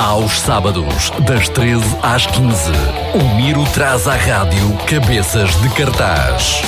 Aos sábados, das 13 às 15, o Miro traz à rádio Cabeças de Cartaz.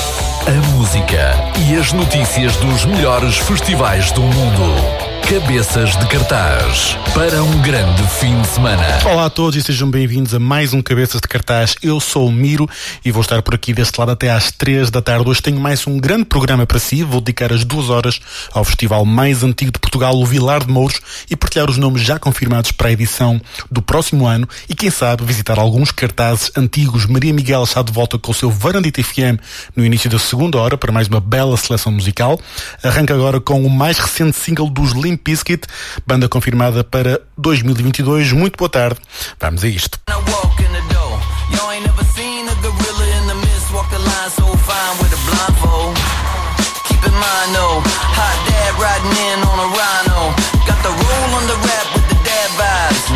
A música e as notícias dos melhores festivais do mundo. Cabeças de Cartaz para um grande fim de semana. Olá a todos e sejam bem-vindos a mais um Cabeças de Cartaz. Eu sou o Miro e vou estar por aqui deste lado até às três da tarde. Hoje tenho mais um grande programa para si. Vou dedicar as duas horas ao festival mais antigo de Portugal, o Vilar de Mouros, e partilhar os nomes já confirmados para a edição do próximo ano e, quem sabe, visitar alguns cartazes antigos. Maria Miguel está de volta com o seu Varandita FM no início da segunda hora para mais uma bela seleção musical. Arranca agora com o mais recente single dos Limp Bizkit, banda confirmada para 2022. Muito boa tarde. Vamos a isto.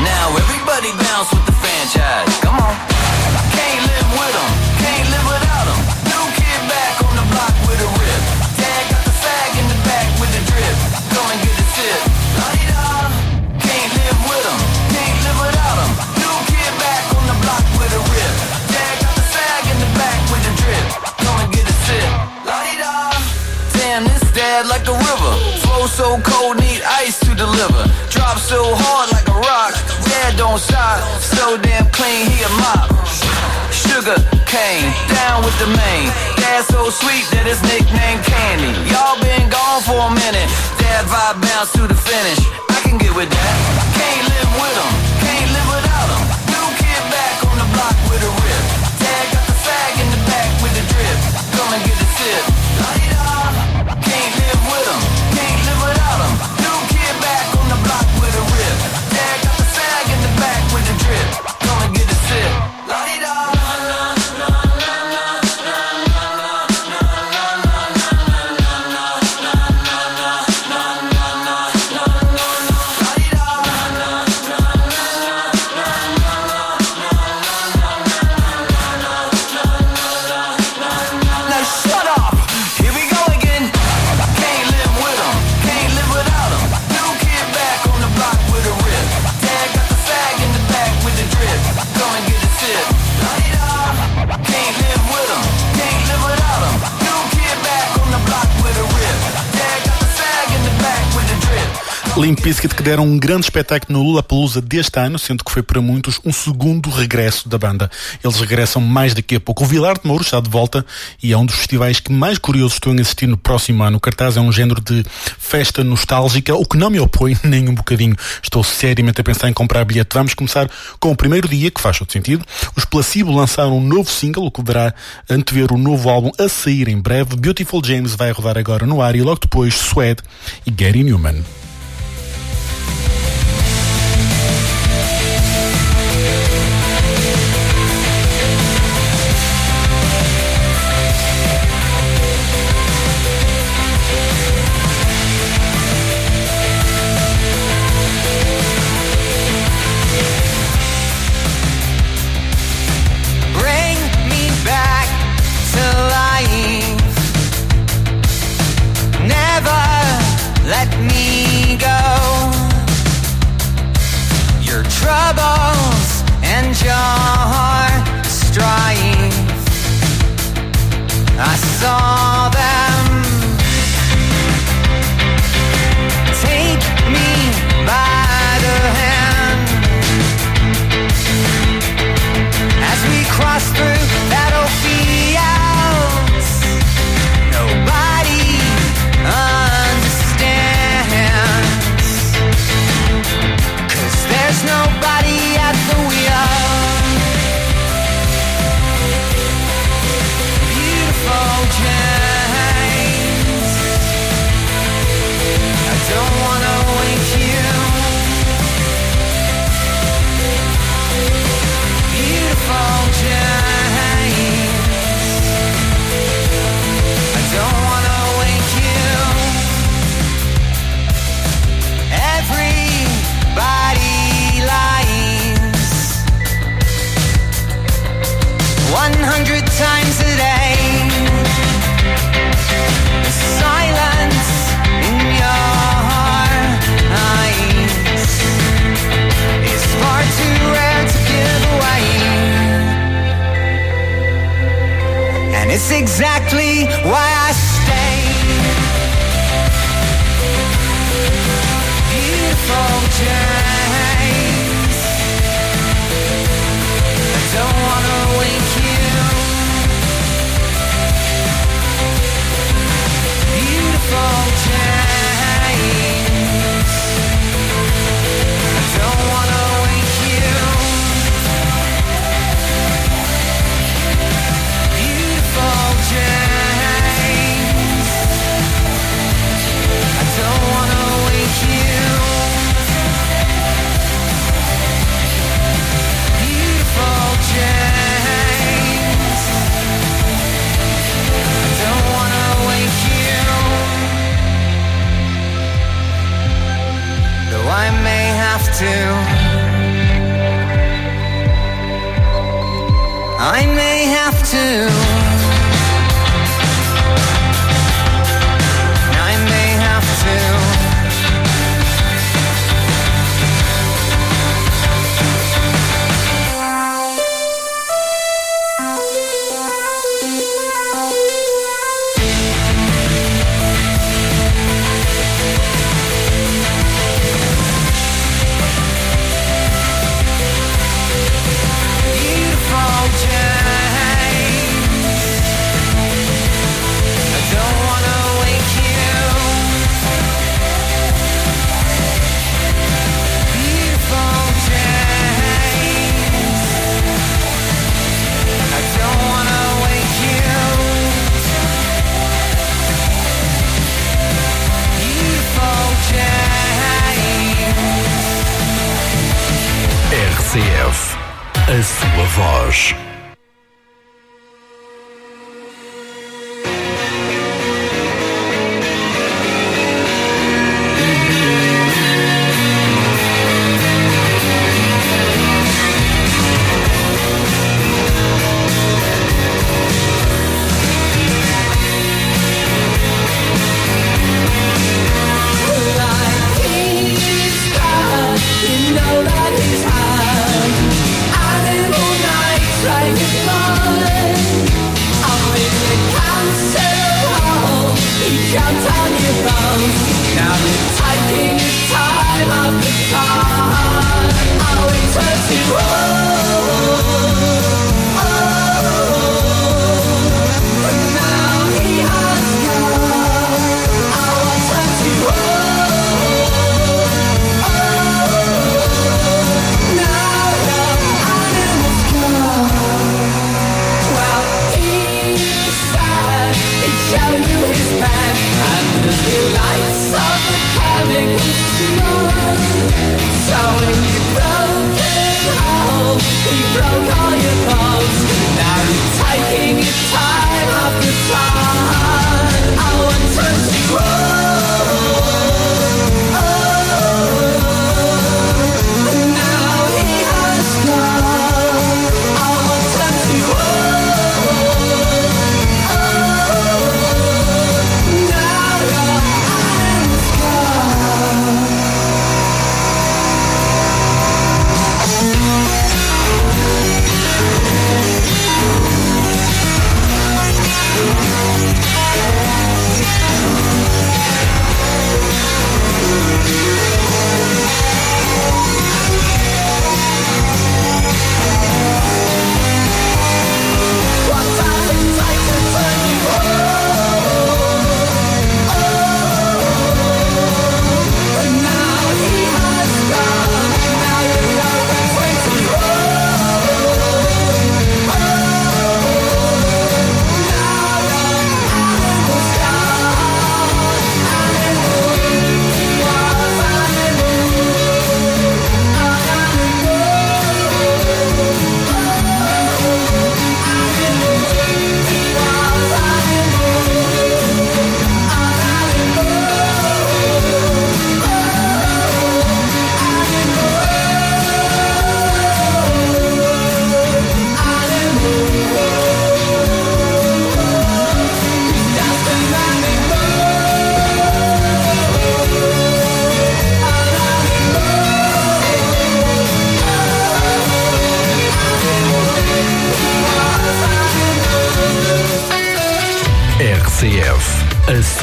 Now everybody bounce with the franchise. Come on. Dad like a river. Flow so cold, need ice to deliver. Drop so hard like a rock. Dad don't stop. So damn clean, he a mop. Sugar cane, down with the main. Dad so sweet that his nickname Candy. Y'all been gone for a minute. Dad vibe bounce to the finish. I can get with that. Can't live with him. Can't live without him. New kid back on the block with a rip. Dad got the fag in the back with the drip. And get a sip. La-di-da. Can't live Limp Bizkit que deram um grande espetáculo no Lollapalooza deste ano, sendo que foi para muitos um segundo regresso da banda. Eles regressam mais daqui a pouco. O Vilar de Mouro está de volta e é um dos festivais que mais curiosos estou a assistir no próximo ano. O cartaz é um género de festa nostálgica, o que não me opõe nem um bocadinho. Estou seriamente a pensar em comprar bilhete. Vamos começar com o primeiro dia, que faz todo sentido. Os Placebo lançaram um novo single, o que deverá antever o novo álbum a sair em breve. Beautiful James vai rodar agora no ar e logo depois Suede e Gary Newman.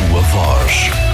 Sua voz.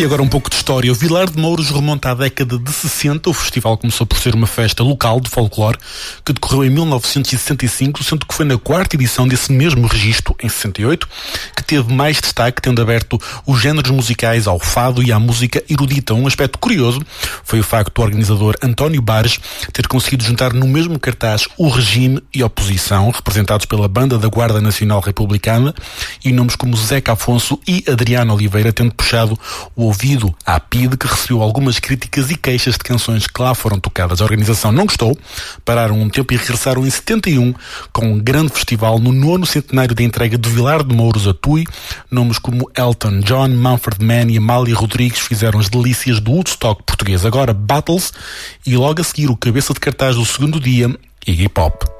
E agora um pouco de história. O Vilar de Mouros remonta à década de 60. O festival começou por ser uma festa local de folclore que decorreu em 1965, sendo que foi na quarta edição desse mesmo registro, em 68, que teve mais destaque, tendo aberto os géneros musicais ao fado e à música erudita. Um aspecto curioso foi o facto do organizador António Bares ter conseguido juntar no mesmo cartaz o regime e a oposição, representados pela Banda da Guarda Nacional Republicana, e nomes como Zeca Afonso e Adriano Oliveira, tendo puxado o ouvido à PIDE, que recebeu algumas críticas e queixas de canções que lá foram tocadas. A organização não gostou, pararam um tempo e regressaram em 71 com um grande festival no nono centenário da entrega de Vilar de Mouros a Tui. Nomes como Elton John, Manfred Mann e Amália Rodrigues fizeram as delícias do Woodstock português. Agora Battles e logo a seguir o cabeça de cartaz do segundo dia, Iggy Pop.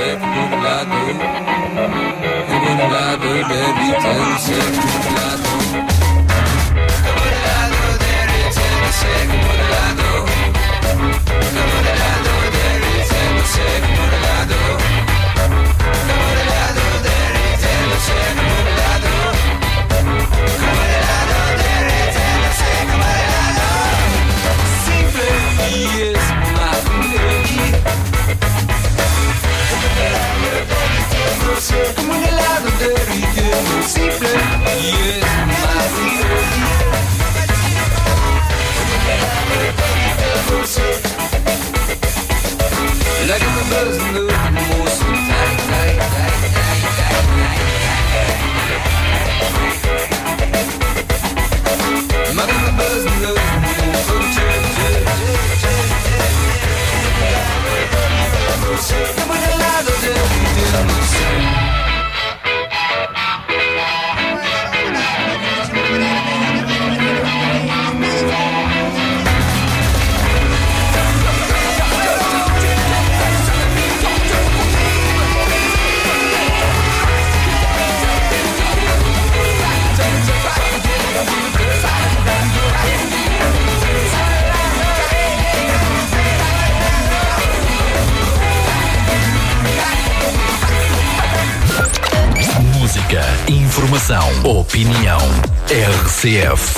sevdikleri Kıvırladı deriten sevdikleri Kıvırladı deriten sevdikleri Kıvırladı deriten sevdikleri CF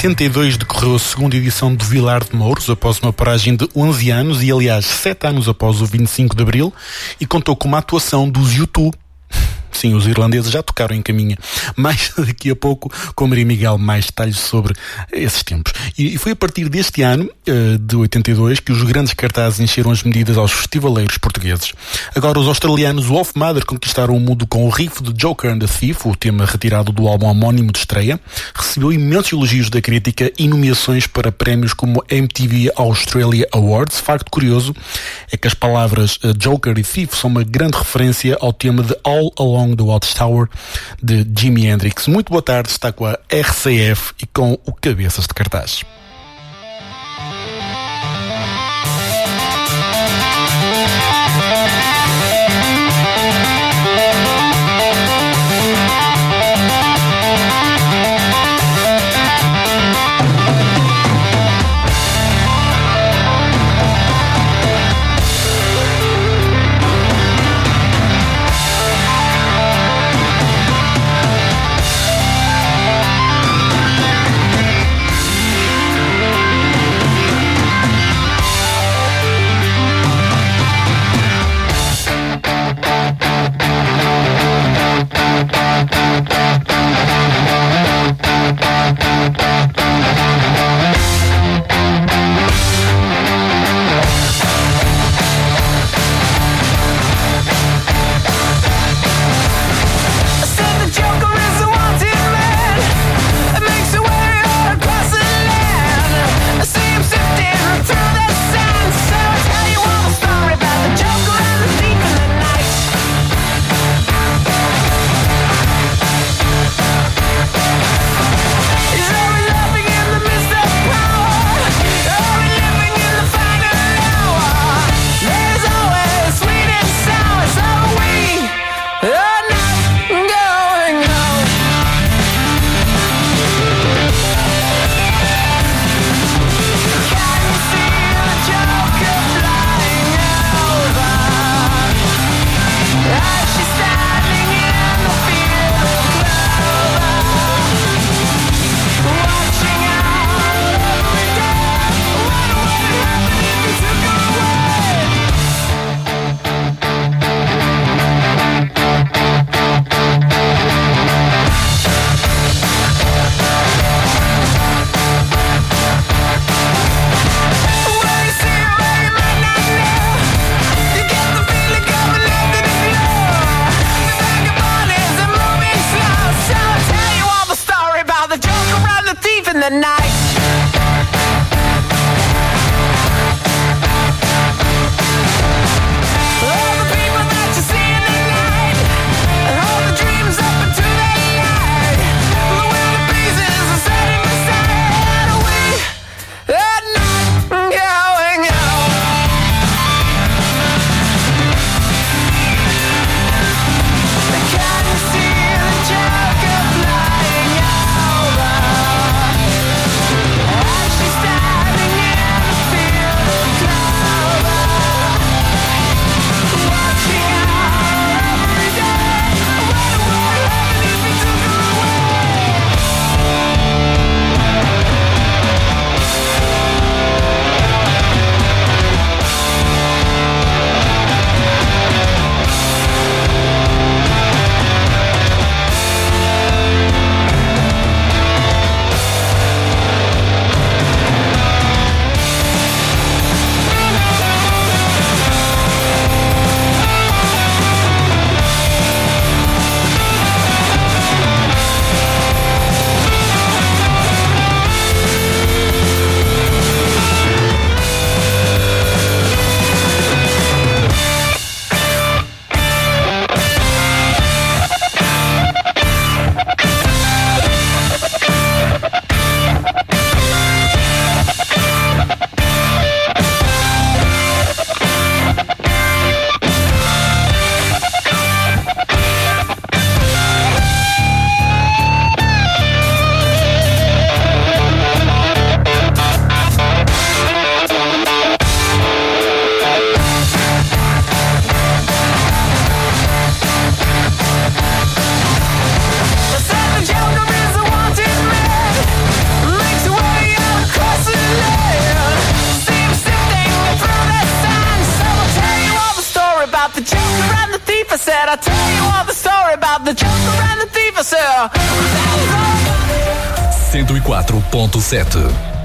82 decorreu a segunda edição do Vilar de Mouros, após uma paragem de 11 anos e, aliás, 7 anos após o 25 de Abril, e contou com uma atuação dos YouTube. Sim, os irlandeses já tocaram em caminha, mas daqui a pouco com Maria Miguel mais detalhes sobre esses tempos. E, foi a partir deste ano, eh, de 82, que os grandes cartazes encheram as medidas aos festivaleiros portugueses. Agora, os australianos Wolf Mother conquistaram o mundo com o riff de Joker and the Thief, o tema retirado do álbum homónimo de estreia, recebeu imensos elogios da crítica e nomeações para prémios como MTV Australia Awards. Facto curioso é que as palavras eh, Joker e Thief são uma grande referência ao tema de All Along Song do Watchtower de Jimi Hendrix. Muito boa tarde, está com a RCF e com o Cabeças de Cartaz. said, I'll tell you all the story about the joker and the thief. I said, 104.7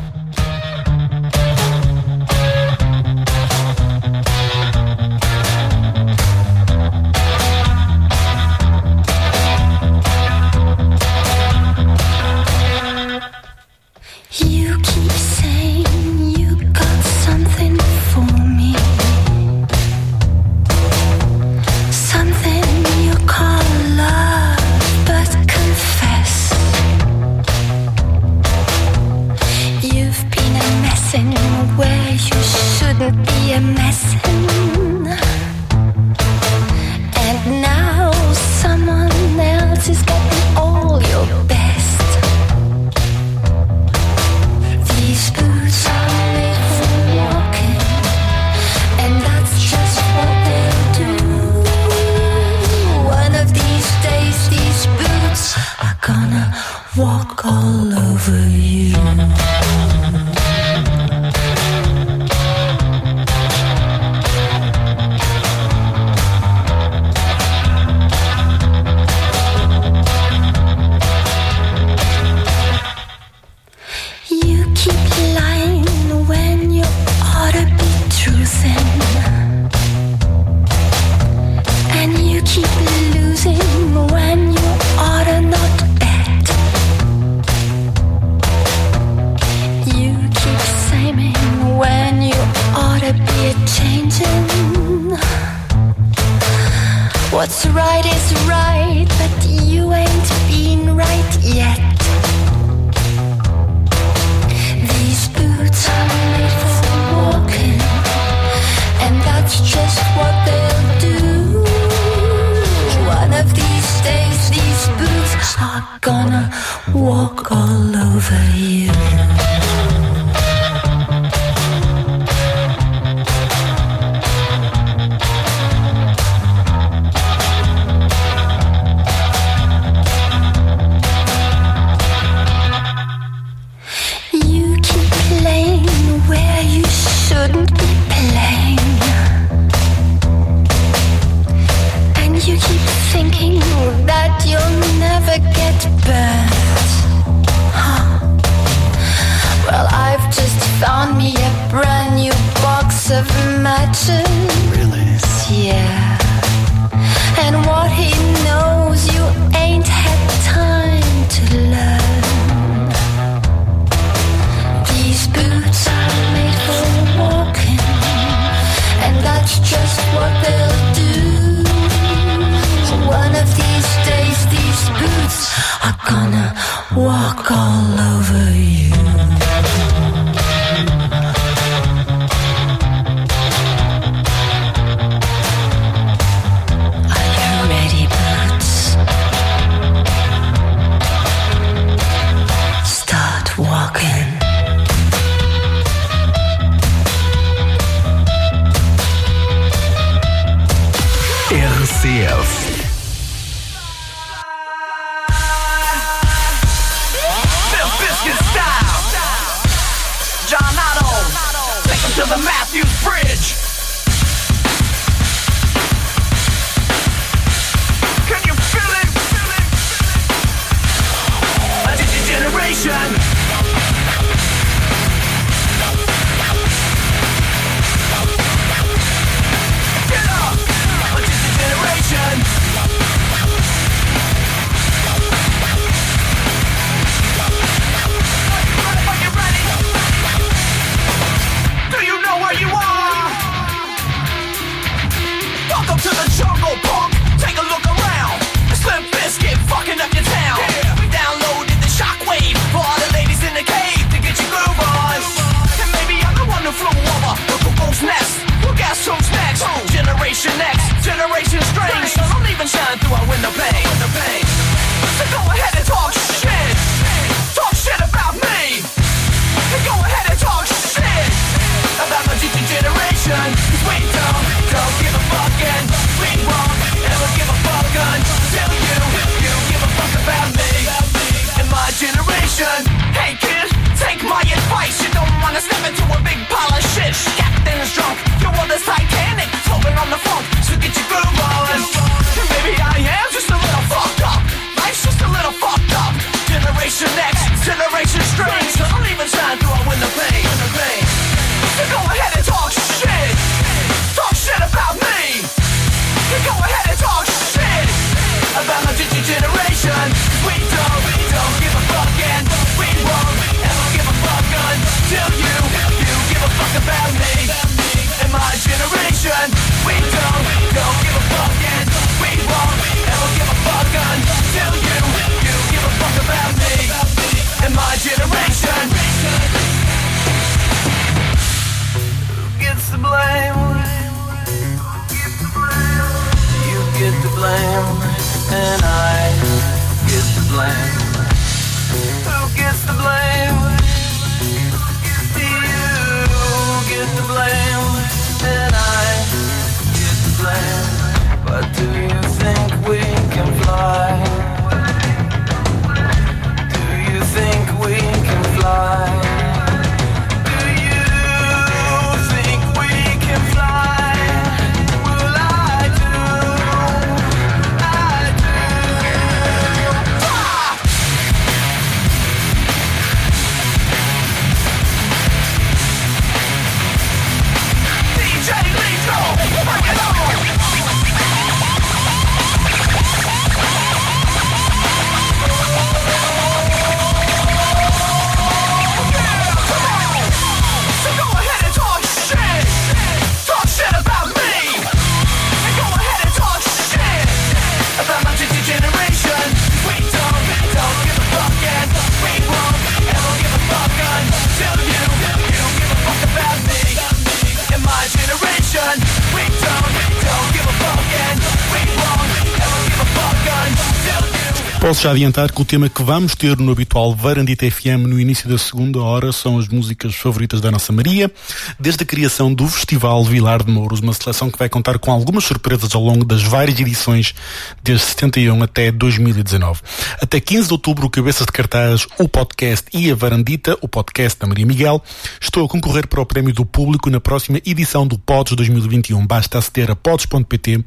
Posso já adiantar que o tema que vamos ter no habitual Varandita FM no início da segunda hora são as músicas favoritas da nossa Maria, desde a criação do Festival Vilar de Mouros, uma seleção que vai contar com algumas surpresas ao longo das várias edições desde 71 até 2019. Até 15 de outubro, o Cabeças de Cartaz, o podcast e a Varandita, o podcast da Maria Miguel, estou a concorrer para o Prémio do Público na próxima edição do Pods 2021. Basta aceder a pods.pt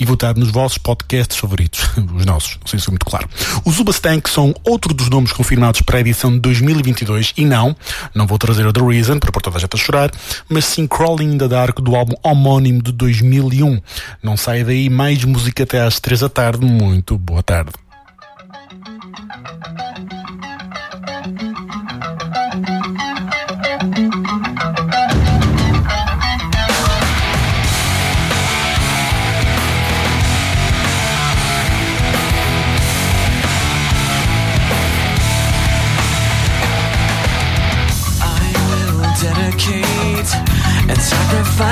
e votar nos vossos podcasts favoritos. Os nossos, não sei se é muito claro. Os Ubastank são outro dos nomes confirmados para a edição de 2022 e não, não vou trazer o The Reason para pôr toda a gente a chorar, mas sim Crawling in the Dark do álbum homónimo de 2001. Não sai daí mais música até às 3 da tarde. Muito boa tarde.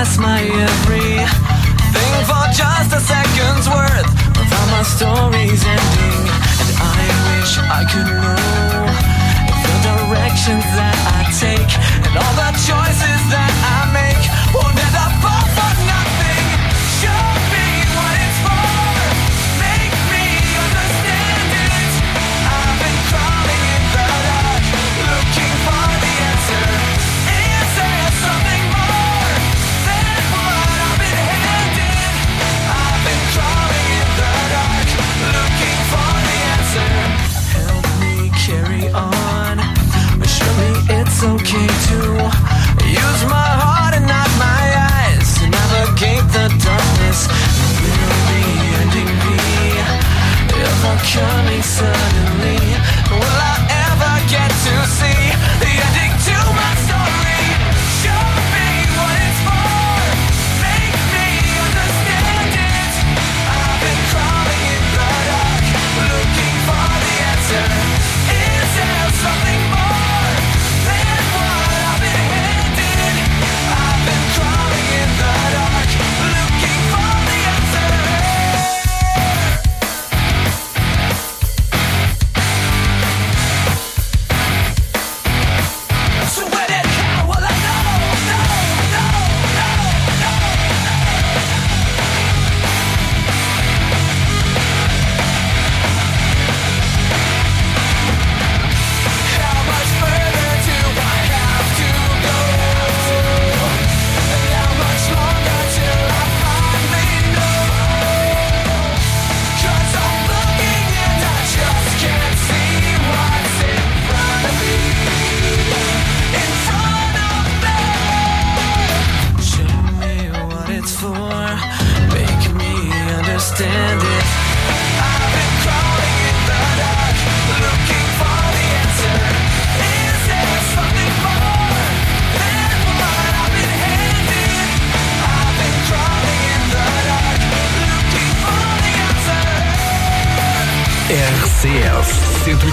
that's my every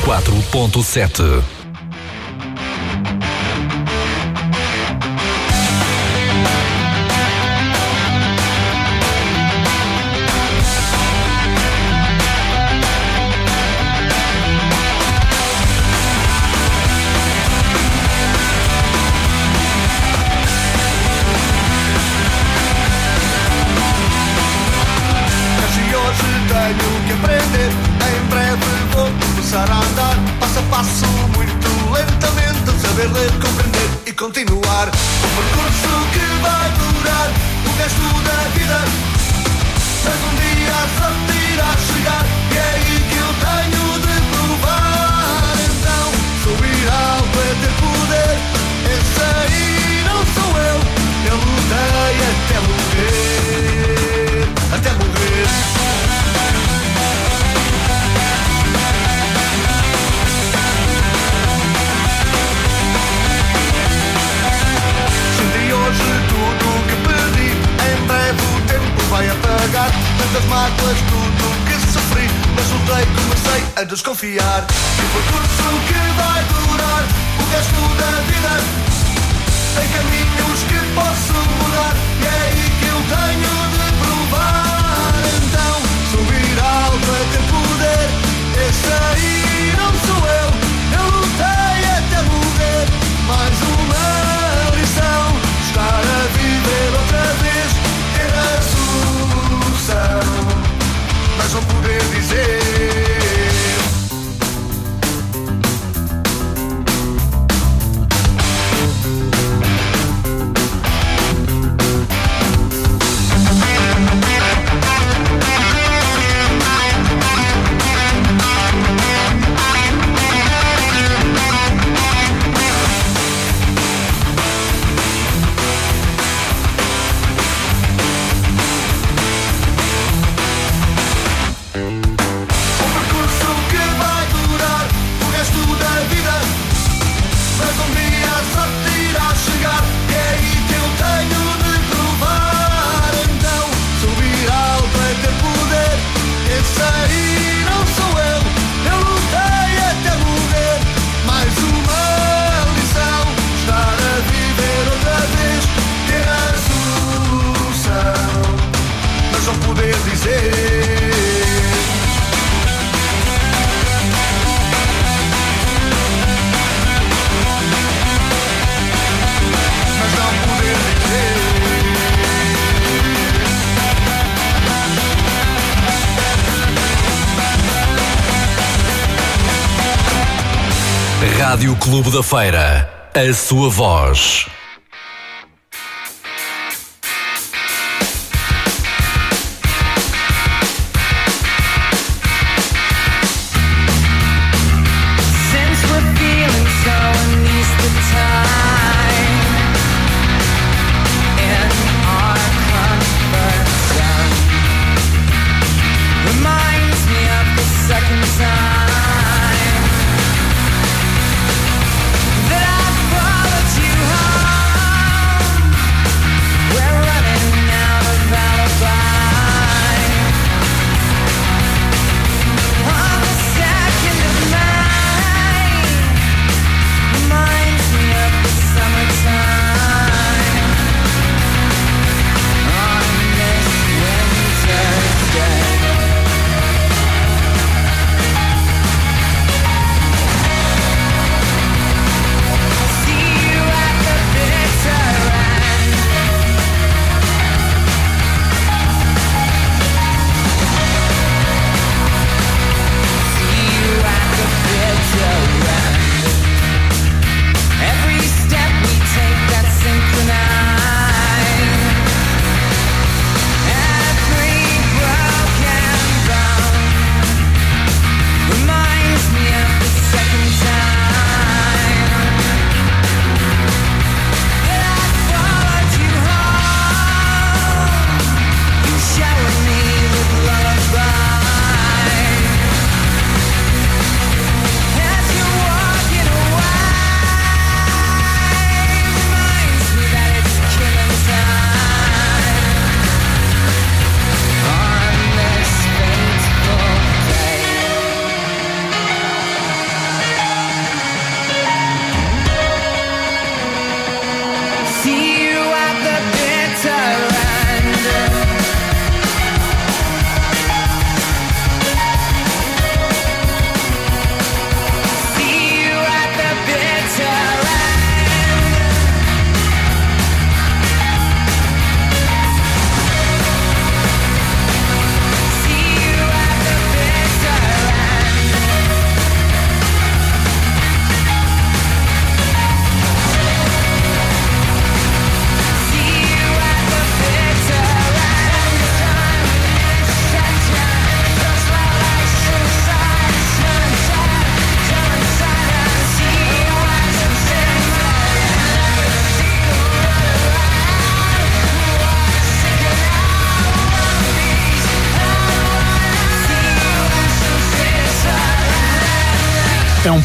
104.7. Rádio Clube da Feira. A sua voz.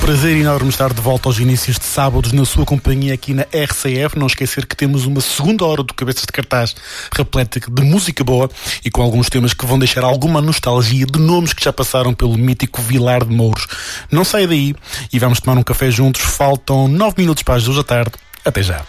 prazer enorme estar de volta aos inícios de sábados na sua companhia aqui na RCF. Não esquecer que temos uma segunda hora do Cabeças de Cartaz repleta de música boa e com alguns temas que vão deixar alguma nostalgia de nomes que já passaram pelo mítico Vilar de Mouros. Não saia daí e vamos tomar um café juntos. Faltam 9 minutos para as 2 da tarde. Até já.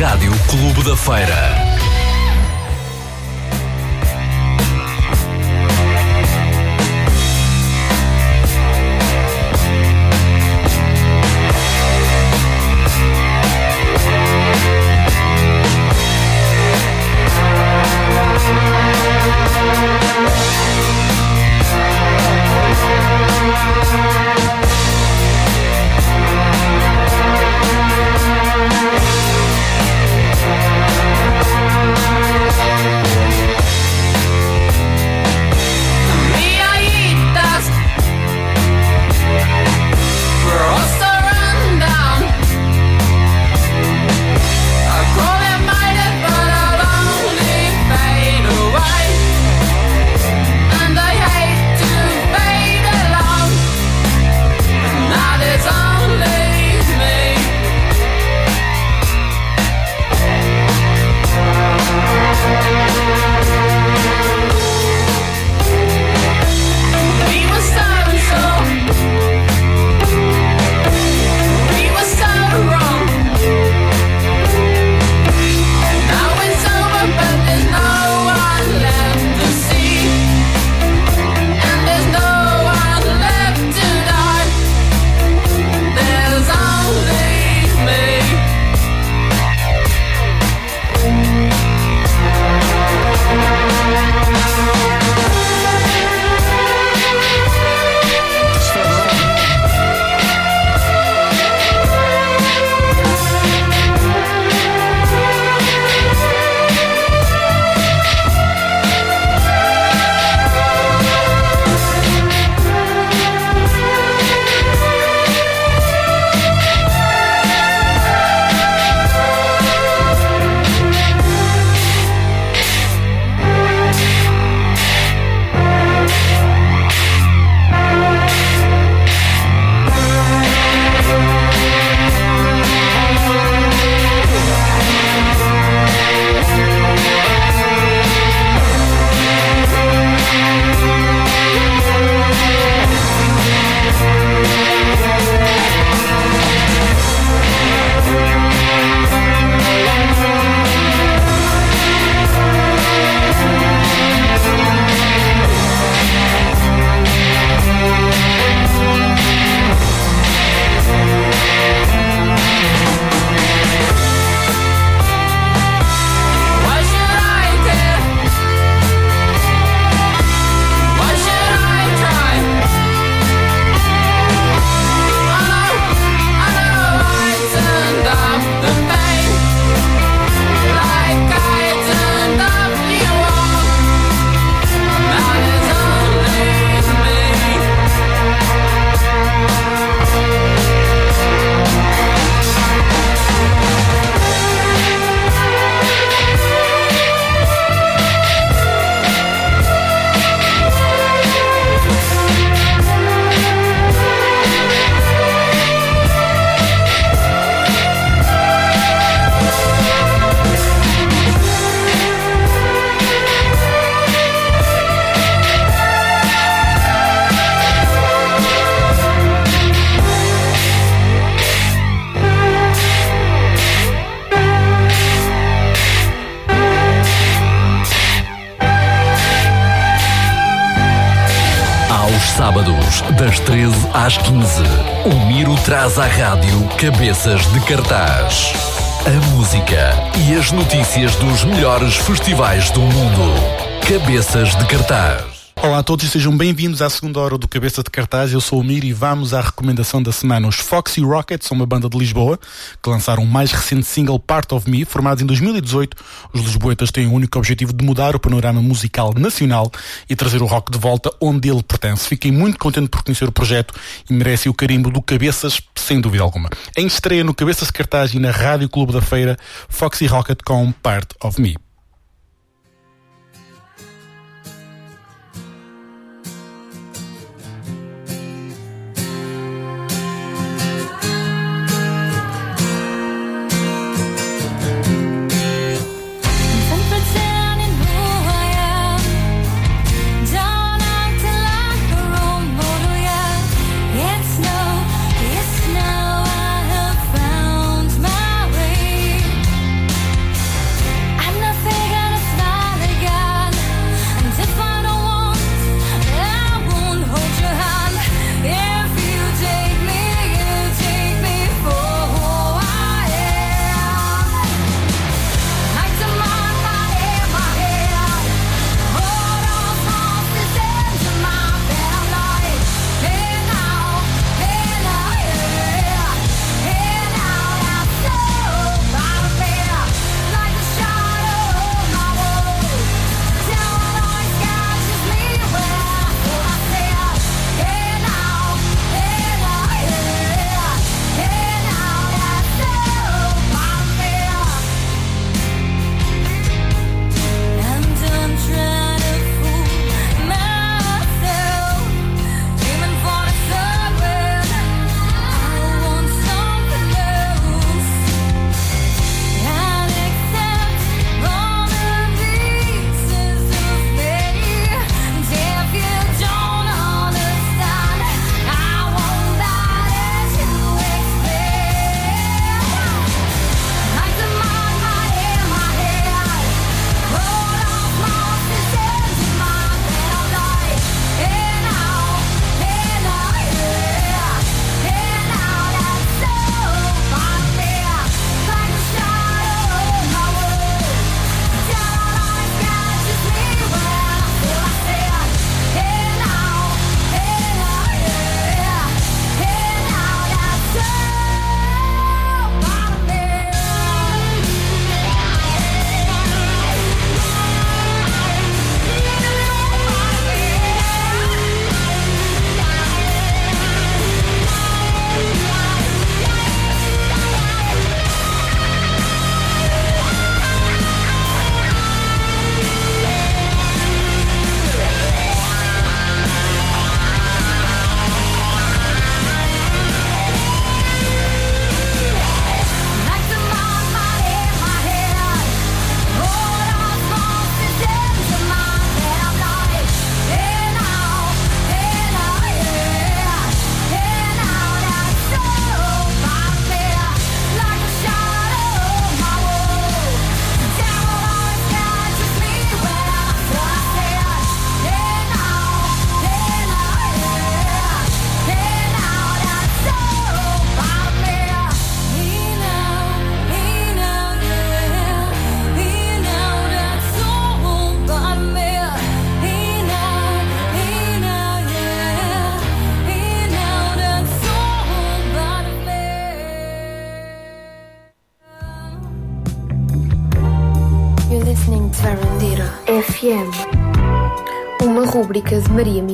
Rádio Clube da Feira. Das 13 às 15, o Miro traz à rádio cabeças de cartaz. A música e as notícias dos melhores festivais do mundo. Cabeças de cartaz. Olá a todos e sejam bem-vindos à segunda hora do Cabeça de Cartaz. Eu sou o Mir e vamos à recomendação da semana. Os Foxy Rockets são uma banda de Lisboa que lançaram o mais recente single Part of Me, formados em 2018. Os lisboetas têm o único objetivo de mudar o panorama musical nacional e trazer o rock de volta onde ele pertence. Fiquei muito contente por conhecer o projeto e merece o carimbo do Cabeças, sem dúvida alguma. Em estreia no Cabeças de Cartaz e na Rádio Clube da Feira, Foxy Rocket com Part of Me.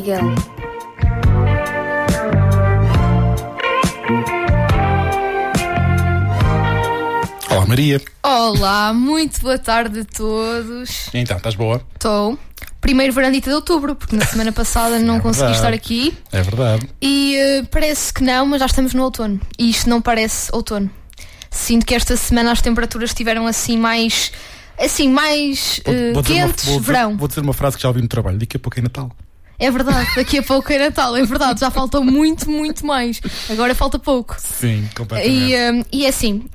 Miguel. Olá Maria. Olá, muito boa tarde a todos. E então, estás boa? Estou. Primeiro varandita de outubro, porque na semana passada não consegui verdade. estar aqui. É verdade. E eh, parece que não, mas já estamos no outono. E isto não parece outono. Sinto que esta semana as temperaturas estiveram assim mais. Assim, mais eh, Vou uma- quentes, vou dizer- verão. Vou dizer uma frase que já ouvi no trabalho. Daqui a pouco é Natal. É verdade, daqui a pouco é Natal, é verdade, já faltou muito, muito mais. Agora falta pouco. Sim, completamente. E, hum, e é assim,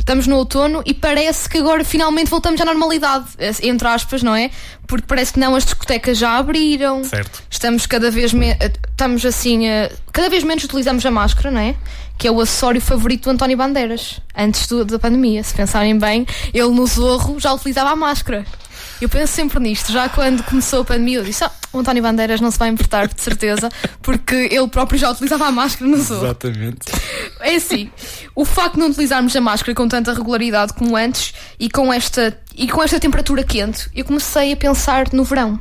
Estamos no outono e parece que agora finalmente voltamos à normalidade, entre aspas, não é? Porque parece que não, as discotecas já abriram. Certo. Estamos cada vez me- eh, estamos assim, eh, cada vez menos utilizamos a máscara, não é? Que é o acessório favorito do António Bandeiras, antes do- da pandemia. Se pensarem bem, ele no Zorro já utilizava a máscara. Eu penso sempre nisto, já quando começou a pandemia, eu disse: ah, o António Bandeiras não se vai importar, de certeza, porque ele próprio já utilizava a máscara no Zorro. Exatamente. É assim, o facto de não utilizarmos a máscara com tanta regularidade como antes e com esta, e com esta temperatura quente, eu comecei a pensar no verão.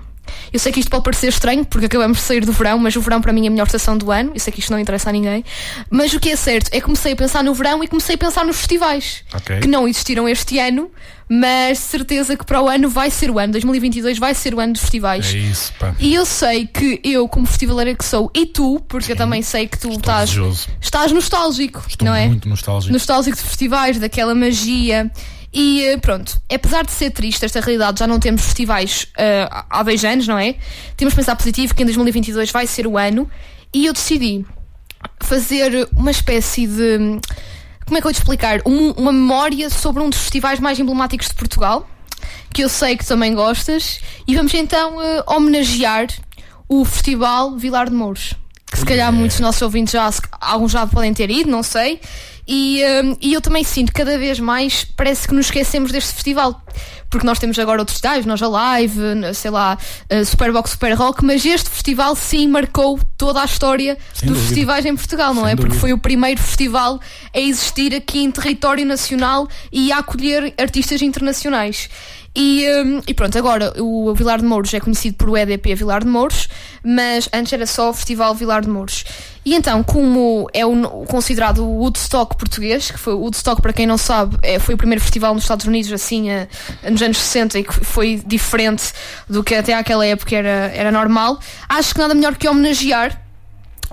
Eu sei que isto pode parecer estranho, porque acabamos de sair do verão, mas o verão para mim é a melhor estação do ano. Eu sei que isto não interessa a ninguém. Mas o que é certo é que comecei a pensar no verão e comecei a pensar nos festivais. Ok. Que não existiram este ano, mas certeza que para o ano vai ser o ano. 2022 vai ser o ano dos festivais. É isso, pá. E eu sei que eu, como festivaleira que sou, e tu, porque eu também sei que tu estás, estás nostálgico, Estou não é? muito nostálgico. Nostálgico de festivais, daquela magia. E eh, pronto, apesar de ser triste esta realidade, já não temos festivais eh, há- dois anos, não é? Temos que pensar positivo que em 2022 vai ser o ano. E eu decidi fazer uma espécie de. Como é que eu vou te explicar? Um- uma memória sobre um dos festivais mais emblemáticos de Portugal, que eu sei que também gostas, e vamos então eh, homenagear o Festival Vilar de Mouros. Que se calhar muitos dos nossos ouvintes já, alguns já podem ter ido, não sei. E, eh, e eu também sinto cada vez mais, parece que nos esquecemos deste festival. Porque nós temos agora outros festivais, nós a Live, sei lá, eh, Superbox, Super Rock, mas este festival sim marcou toda a história Sem dos dúvida. festivais em Portugal, não Sem é? Porque dúvida. foi o primeiro festival a existir aqui em território nacional e a acolher artistas internacionais. E, hum, e pronto, agora o Vilar de Mouros é conhecido por o EDP Vilar de Mouros, mas antes era só o Festival Vilar de Mouros. E então, como é o, considerado o Woodstock português, que foi o Woodstock, para quem não sabe, é, foi o primeiro festival nos Estados Unidos, assim, a- nos anos 60, e que foi diferente do que até àquela época era, era normal, acho que nada melhor que homenagear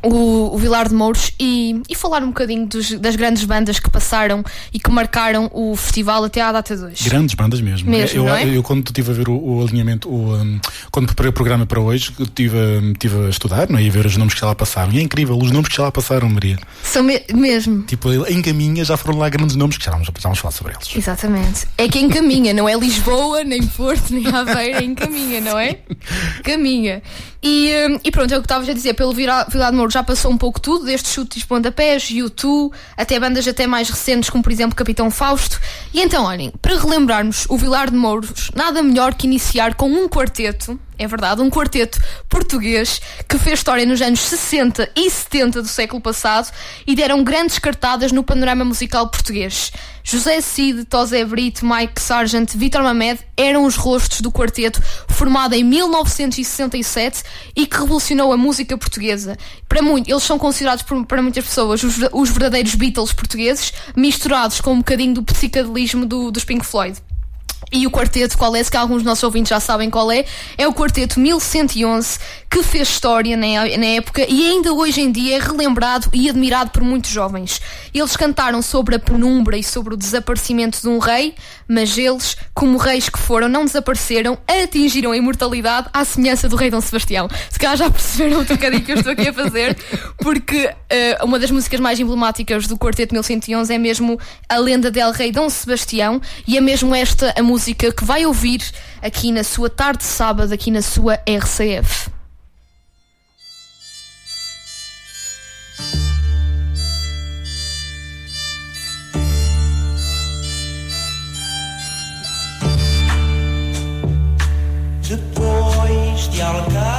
o, o Vilar de Mouros e, e falar um bocadinho dos- das grandes bandas que passaram e que marcaram o festival até à data de hoje. Grandes bandas mesmo. Mesmo, eu, não é? eu, quando estive a ver o, o alinhamento, o, um, quando preparei o programa para hoje, estive a, estive a estudar não é? e a ver os nomes que já lá passaram. E é incrível, os nomes que já lá passaram, Maria. São me- mesmo. Tipo, em caminha já foram lá grandes nomes que já vamos, já vamos falar sobre eles. Exatamente. É que encaminha, não é Lisboa, nem Porto, nem Aveiro, é encaminha, não é? Caminha. E, hum, e pronto, é o que estavas a dizer, pelo Vilar de já passou um pouco tudo, desde chutes pontapés, U2, até bandas até mais recentes, como por exemplo Capitão Fausto. E então, olhem, para relembrarmos o Vilar de Mouros, nada melhor que iniciar com um quarteto, é verdade, um quarteto português que fez história nos anos 60 e 70 do século passado e deram grandes cartadas no panorama musical português. José Cid, Tosé Brito, Mike Sargent, Vitor Mamed eram os rostos do quarteto formado em 1967 e que revolucionou a música portuguesa. Para muito, eles são considerados por- para muitas pessoas os, os verdadeiros Beatles portugueses, misturados com um bocadinho do psicadelismo do, dos Pink Floyd. E o quarteto, qual é? Se que alguns dos nossos ouvintes já sabem qual é, é o quarteto 1111, que fez história na, época e ainda hoje em dia é relembrado e admirado por muitos jovens. Eles cantaram sobre a penumbra e sobre o desaparecimento de um rei, mas eles, como reis que foram, não desapareceram, atingiram a imortalidade à semelhança do rei Dom Sebastião. Se calhar já perceberam o trocadilho que eu estou aqui a fazer, porque eh, uma das músicas mais emblemáticas do quarteto 1111 é mesmo a lenda del rei Dom Sebastião e é mesmo esta a música que vai ouvir aqui na sua tarde de sábado, aqui na sua RCF. Depois de Alcácer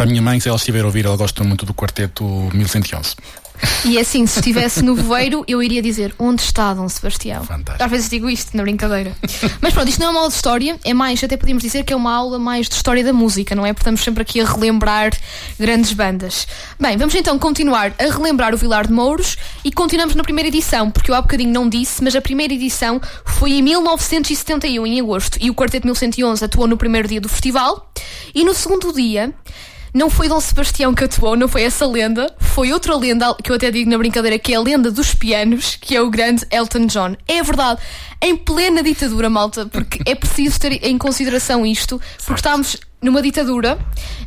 para a minha mãe, se ela estiver a ouvir, ela gosta muito do quarteto 1111. E é assim, se estivesse no voeiro, eu iria dizer onde está Dom Sebastião. Às vezes digo isto na brincadeira. Mas pronto, isto não é uma aula de história, é mais, até podemos dizer que é uma aula mais de história da música, não é? Porque estamos sempre aqui a relembrar grandes bandas. Bem, vamos então continuar a relembrar o Vilar de Mouros e continuamos na primeira edição, porque eu há bocadinho não disse, mas a primeira edição foi em 1971, em agosto, e o Quarteto 1111 atuou no primeiro dia do festival, e no segundo dia. Não foi Dom Sebastião que atuou, não foi essa lenda, foi outra lenda que eu até digo na brincadeira que é a lenda dos pianos, que é o grande Elton John. É verdade, em plena ditadura, malta, porque é preciso ter em consideração isto, porque estamos numa ditadura,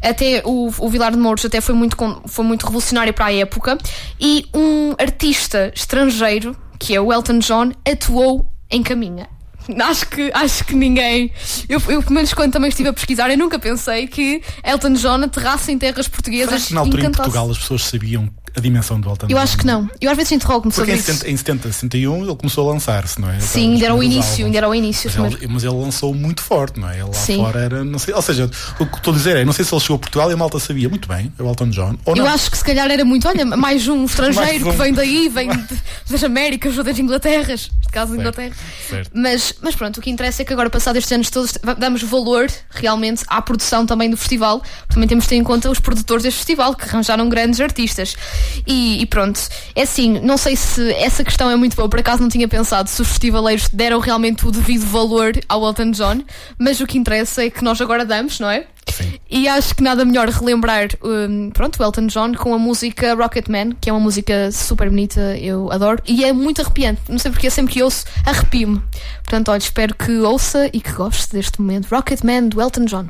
até o, o Vilar de Mouros até foi muito, foi muito revolucionário para a época, e um artista estrangeiro, que é o Elton John, atuou em Caminha. Acho que, acho que ninguém. Eu, eu, pelo menos quando também estive a pesquisar, eu nunca pensei que Elton John aterrasse em terras Será portuguesas que na altura em. Portugal as pessoas sabiam a dimensão do Elton Eu John? acho que não. Eu às vezes interrogo-me sobre em isso. 70, em 70, 61 ele começou a lançar-se, não é? Sim, ainda era o início, ainda era o início. Mas ele, mas ele lançou muito forte, não é? Ele lá Sim. fora era, não sei, ou seja, o que estou a dizer é, não sei se ele chegou a Portugal e a malta sabia muito bem, é o Elton John, ou Eu não. acho que se calhar era muito, olha, mais um estrangeiro Mais um. que vem daí, vem de- das Américas ou das Inglaterras, neste caso da Inglaterra. certo. Mas, mas pronto, o que interessa é que agora, passados estes anos todos, damos valor realmente à produção também do festival. Também temos de ter em conta os produtores deste festival, que arranjaram grandes artistas. E, e pronto, é assim, não sei se essa questão é muito boa, por acaso não tinha pensado se os festivaleiros deram realmente o devido valor ao Elton John, mas o que interessa é que nós agora damos, não é? E acho que nada melhor relembrar hum, pronto, o Elton John com a música Rocketman, que é uma música super bonita, eu adoro, e é muito arrepiante. Não sei porque sempre que ouço, arrepio-me. Portanto, olha, espero que ouça e que goste deste momento. Rocketman do Elton John.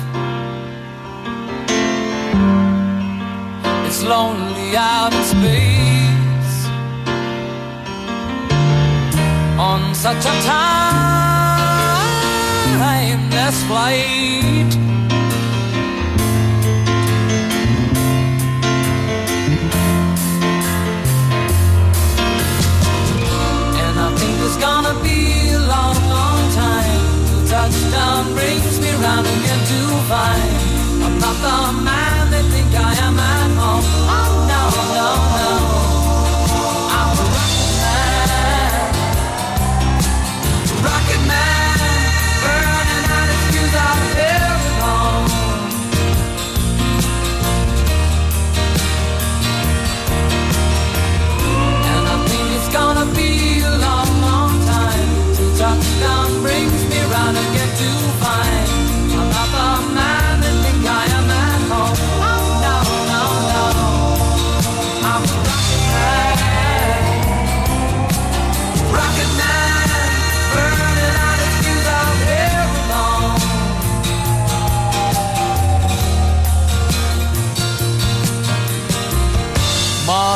It's lonely out in space. On such a timeless flight. And I think it's gonna be a long, long time. Touchdown brings me round again to find I'm not the man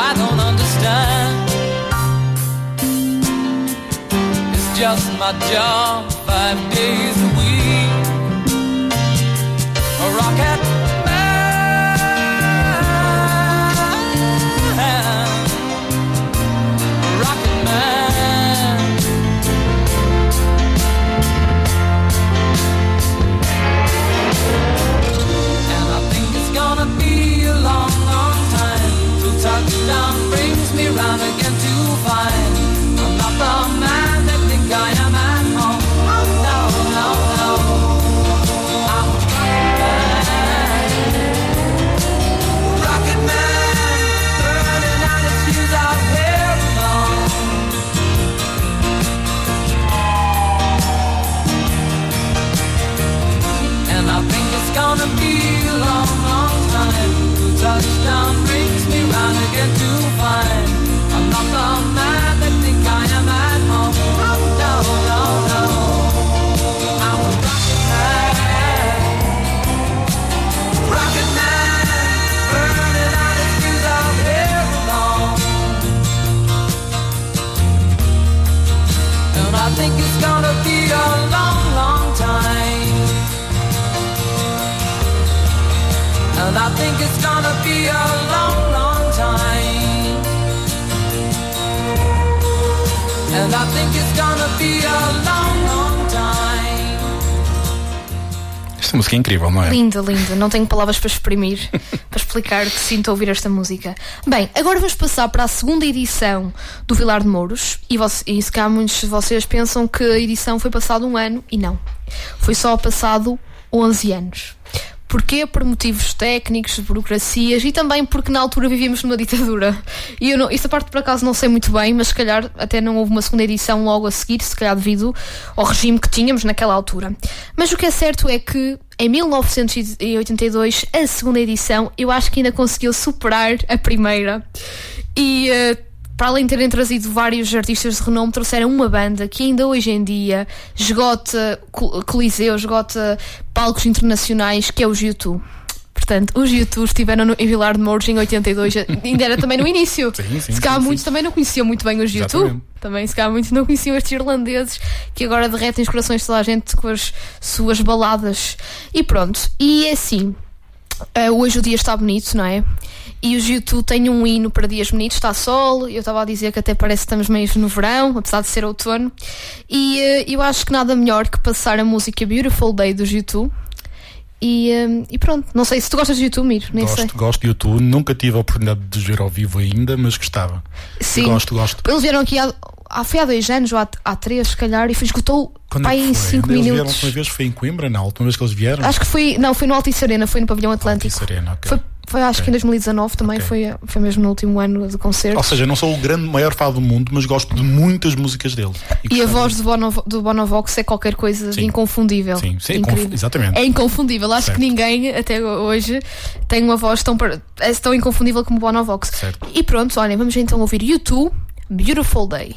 I don't understand. It's just my job five days a week. A rocket música é incrível, não é? Linda, linda. Não tenho palavras para exprimir, para explicar que sinto ouvir esta música. Bem, agora vamos passar para a segunda edição do Vilar de Mouros. E, e se cá muitos de vocês pensam que a edição foi passado um ano, e não. Foi só passado 11 anos. Porquê? Por motivos técnicos, de burocracias e também porque na altura vivíamos numa ditadura. E eu não, essa parte por acaso não sei muito bem, mas se calhar até não houve uma segunda edição logo a seguir, se calhar devido ao regime que tínhamos naquela altura. Mas o que é certo é que em 1982, a segunda edição, eu acho que ainda conseguiu superar a primeira. E eh, para além de terem trazido vários artistas de renome, trouxeram uma banda que ainda hoje em dia esgota col- coliseu, esgota palcos internacionais, que é os YouTube. Portanto, os YouTube estiveram no, em Vilar de Mouros em 82, ainda era também no início. Sim, sim, se calhar muitos também não conheciam muito bem os YouTube. Também, se calhar muitos não conheciam estes irlandeses que agora derretem os corações de toda a gente com as suas baladas. E pronto, e é assim. Uh, hoje o dia está bonito, não é? E os YouTube têm um hino para dias bonitos, está sol. Eu estava a dizer que até parece que estamos meio no verão, apesar de ser outono. E uh, eu acho que nada melhor que passar a música Beautiful Day dos YouTube. E, um, e pronto, não sei se tu gostas de YouTube, Miro, nem sei. Gosto, gosto de YouTube. Nunca tive a oportunidade de os ver ao vivo ainda, mas gostava. Sim. Gosto, gosto. Eles vieram aqui há, há, foi há dois anos ou há, há três, se calhar, e foi- esgotou Quando pai é em? 5 Eles vieram a minutos. última vez foi em Coimbra, na última vez que eles vieram. Acho que foi, não, foi no Altice Arena, foi no Pavilhão Atlântico. Altice Arena, ok. Foi, foi acho que em 2019 também, Ok. foi, foi mesmo no último ano de concertos. Ou seja, não sou o grande maior fã do mundo, mas gosto de muitas músicas dele. E a gostava voz do, Bono, do Bonovox é qualquer coisa de Sim. inconfundível. Sim, sim, confu- exatamente. É inconfundível. Acho Certo. que ninguém até hoje tem uma voz tão, é tão inconfundível como o Bonovox. Certo. E pronto, olhem, vamos então ouvir YouTube, Beautiful Day.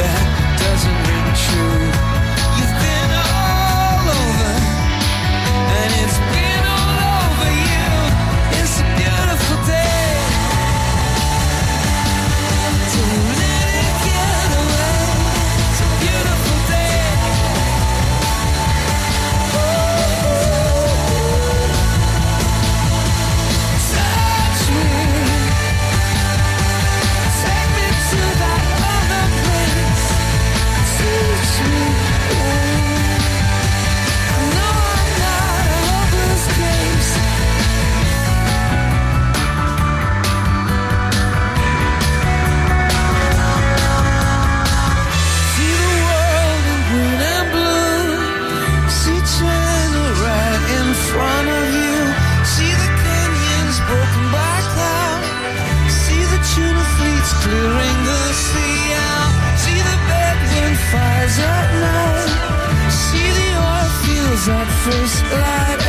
that first light.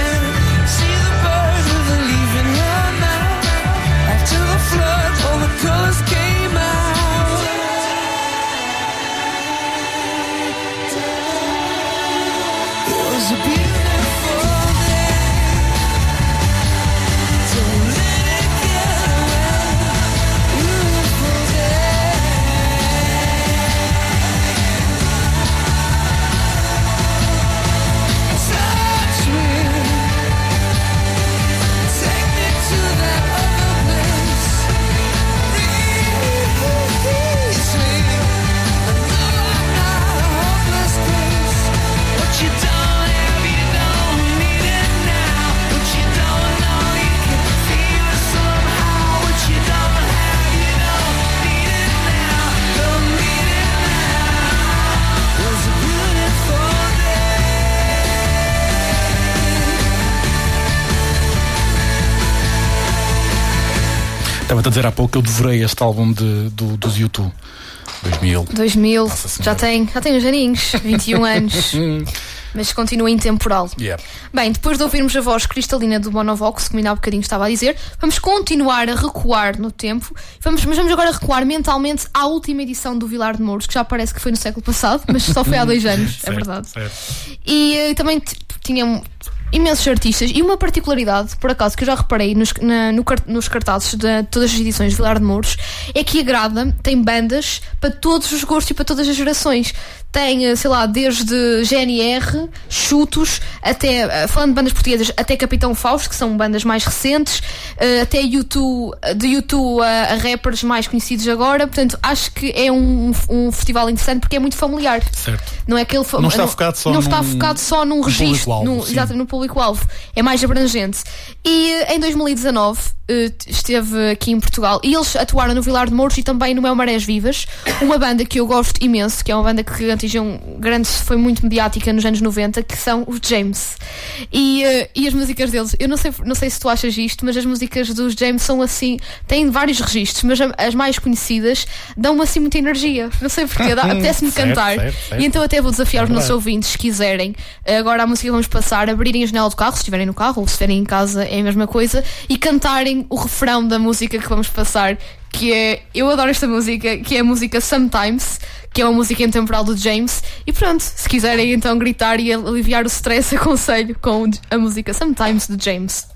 Dizer há pouco que eu devorei este álbum de, do, dos YouTube. 2000. 2000, Nossa Senhora. já tem, já tem uns aninhos, 21 anos, mas continua intemporal. Yeah. Bem, depois de ouvirmos a voz cristalina do Monovox, como ainda há bocadinho estava a dizer, vamos continuar a recuar no tempo, vamos, mas vamos agora recuar mentalmente à última edição do Vilar de Mouros, que já parece que foi no século passado, mas só foi há dois anos, é verdade. certo. E eh, também t- tinha imensos artistas e uma particularidade, por acaso, que eu já reparei nos, na- no nos cartazes de todas as edições de Vilar de Mouros, é que a grada tem bandas para todos os gostos e para todas as gerações. Tem, eh, sei lá, desde GNR, Chutos, até, eh, falando de bandas portuguesas, até Capitão Fausto, que são bandas mais recentes, eh, até YouTube, de YouTube a, rappers mais conhecidos agora. Portanto, acho que é um, um festival interessante porque é muito familiar. Certo. Não é aquele Não está focado só não está num- focado só num registro, público-alvo, num- sim. exatamente no público-alvo. É mais abrangente. E em 2019 eh, esteve aqui em Portugal e eles atuaram no Vilar de Mouros e também no Mel Marés Vivas, uma banda que eu gosto imenso, que é uma banda que atingiu grande, foi muito mediática nos anos 90, que são os James. E, eh, e as músicas deles, eu não sei, não sei se tu achas isto, mas as músicas dos James são assim, têm vários registros, mas as mais conhecidas dão-me assim muita energia. Não sei porquê, apetece-me cantar. certo, certo. E então até vou desafiar os É nossos ouvintes, se quiserem, agora a música que vamos passar, abrirem a janela do carro, se estiverem no carro ou se estiverem em casa, é a mesma coisa, e cantarem o refrão da música que vamos passar, que é. Eu adoro esta música, que é a música Sometimes, que é uma música intemporal do James. E pronto, se quiserem então gritar e aliviar o stress, aconselho com a música Sometimes do James.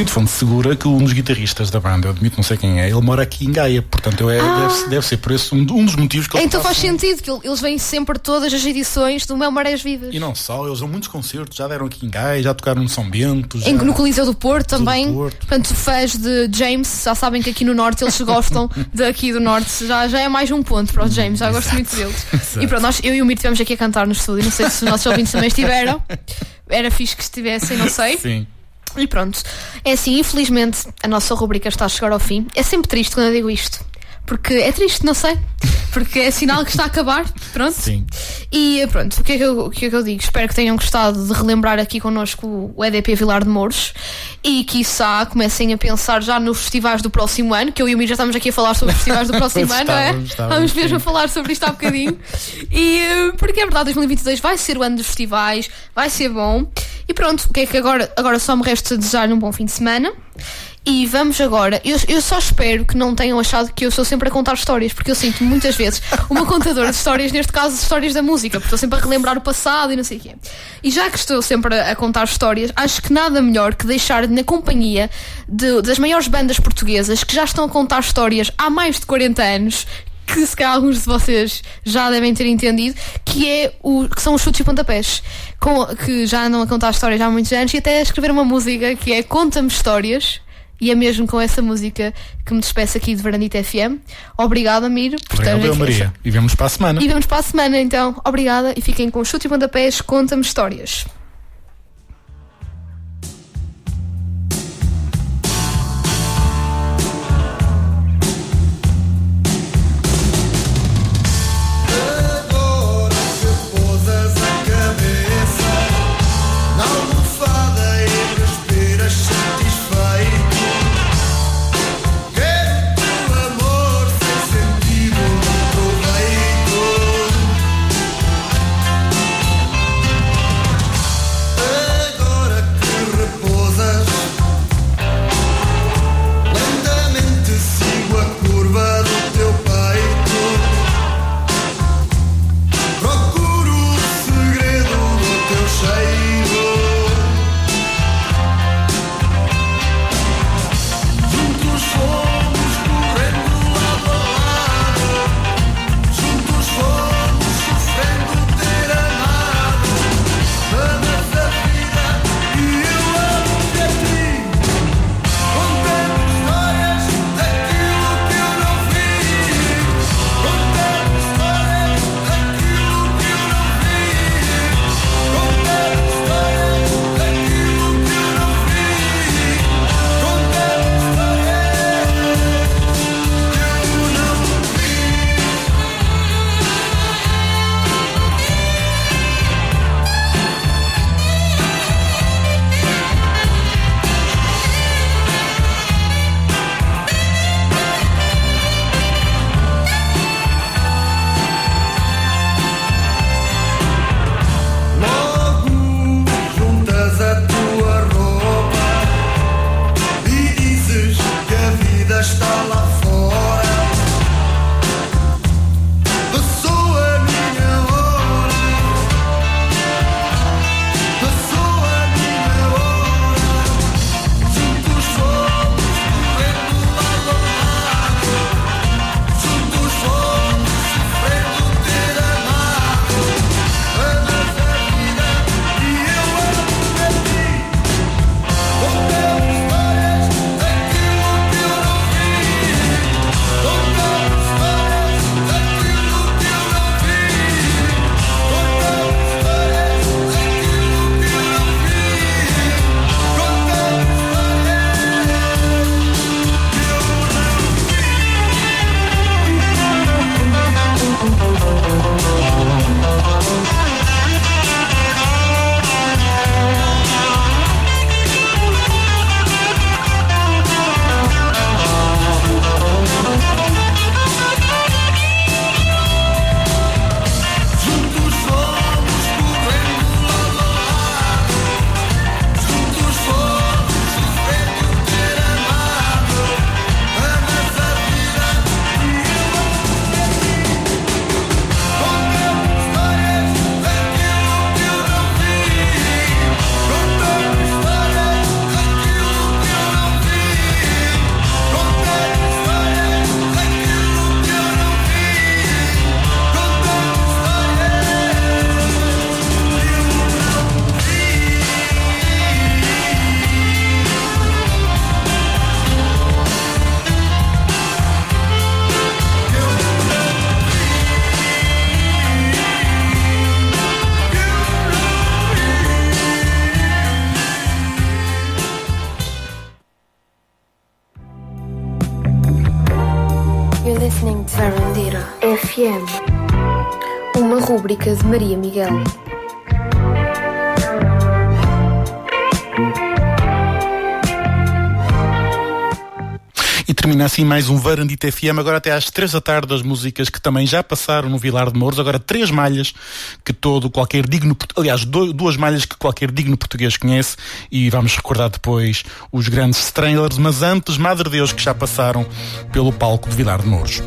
Eu sinto fonte segura que um dos guitarristas da banda, eu admito não sei quem é, ele mora aqui em Gaia, portanto eu é, Ah. deve, deve ser por isso um, um dos motivos que Então faz sentido que eles vêm sempre todas as edições do Mel Marés Vivas. E não só, eles dão muitos concertos, já deram aqui em Gaia, já tocaram no São Bento, já... Em, no Coliseu do Porto também. do Porto. Portanto, fãs de James já sabem que aqui no Norte eles gostam daqui do Norte. Já, já é mais um ponto para o James, já gosto muito deles. Exato. E pronto, nós, eu e o Mir estivemos aqui a cantar no estúdio. Não sei se os nossos ouvintes também estiveram. Era fixe que estivessem, não sei. Sim. E pronto. É assim, infelizmente a nossa rubrica está a chegar ao fim. É sempre triste quando eu digo isto. Porque é triste, não sei. Porque é sinal que está a acabar. Pronto. Sim. E pronto, o que, é que eu, o que é que eu digo? Espero que tenham gostado de relembrar aqui connosco o EDP Vilar de Mouros e quiçá comecem a pensar já nos festivais do próximo ano, que eu e o Mir já estamos aqui a falar sobre os festivais do próximo ano, não é? estávamos, estávamos, Vamos mesmo a falar sobre isto há bocadinho. E porque é verdade, 2022 vai ser o ano dos festivais, vai ser bom. E pronto, o que é que agora, agora só me resta desejar um bom fim de semana. E vamos agora, eu, eu só espero que não tenham achado que eu sou sempre a contar histórias, porque eu sinto muitas vezes uma contadora de histórias, neste caso histórias da música, porque estou sempre a relembrar o passado e não sei o quê. E já que estou sempre a, a contar histórias, acho que nada melhor que deixar na companhia de- das maiores bandas portuguesas que já estão a contar histórias há mais de 40 anos, que se calhar alguns de vocês já devem ter entendido, que, é o, que são os chutes e pontapés, com, que já andam a contar histórias há muitos anos e até a escrever uma música que é Conta-me Histórias. E é mesmo com essa música que me despeço aqui de Varandita FM. Obrigada, Miro. Obrigado, eu, Maria. E vemos para a semana. E vamos para a semana, então. Obrigada e fiquem com chute e pontapés. Conta-me histórias. mais um Varandita FM, agora até às três da tarde, as músicas que também já passaram no Vilar de Mouros, agora três malhas que todo qualquer digno, aliás, duas malhas que qualquer digno português conhece e vamos recordar depois os grandes trailers, mas antes, Madre Deus, que já passaram pelo palco do Vilar de Mouros.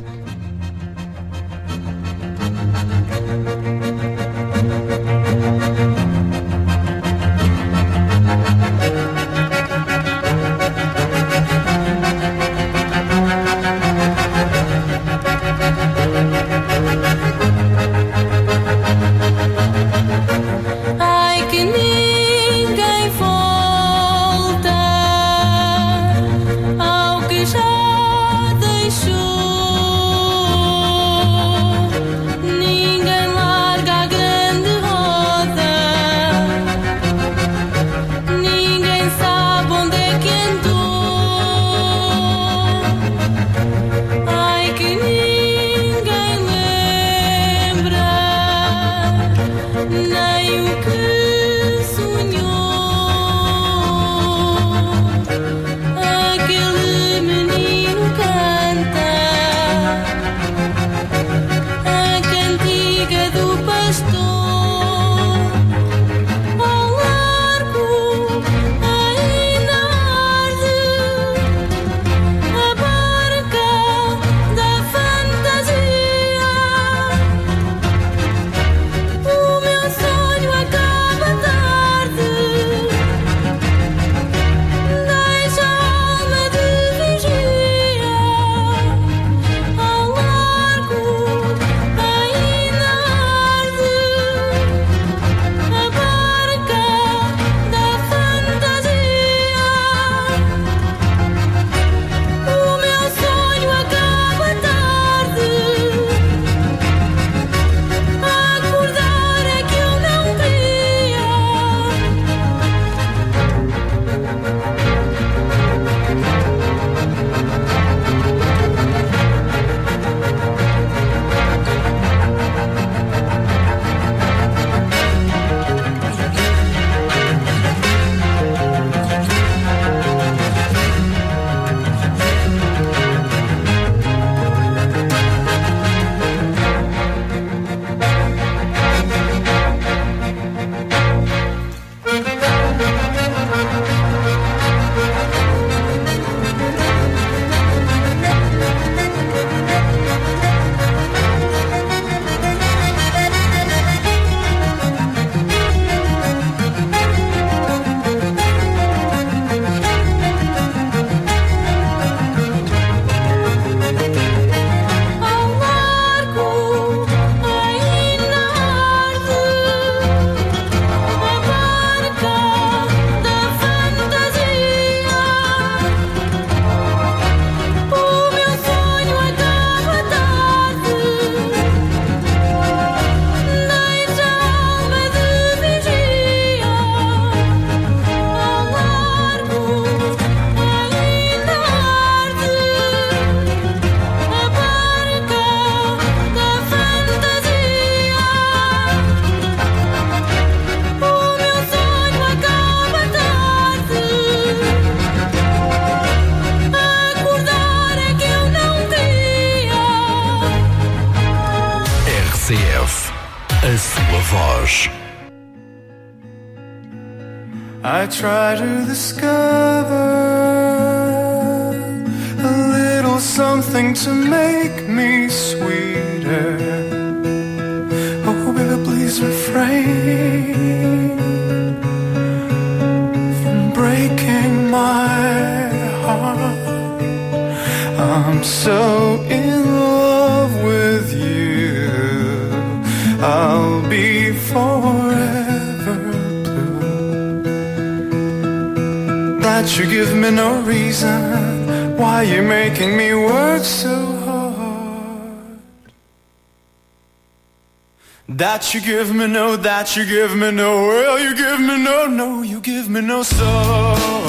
you give me no, that you give me no, well, you give me no, no, you give me no soul.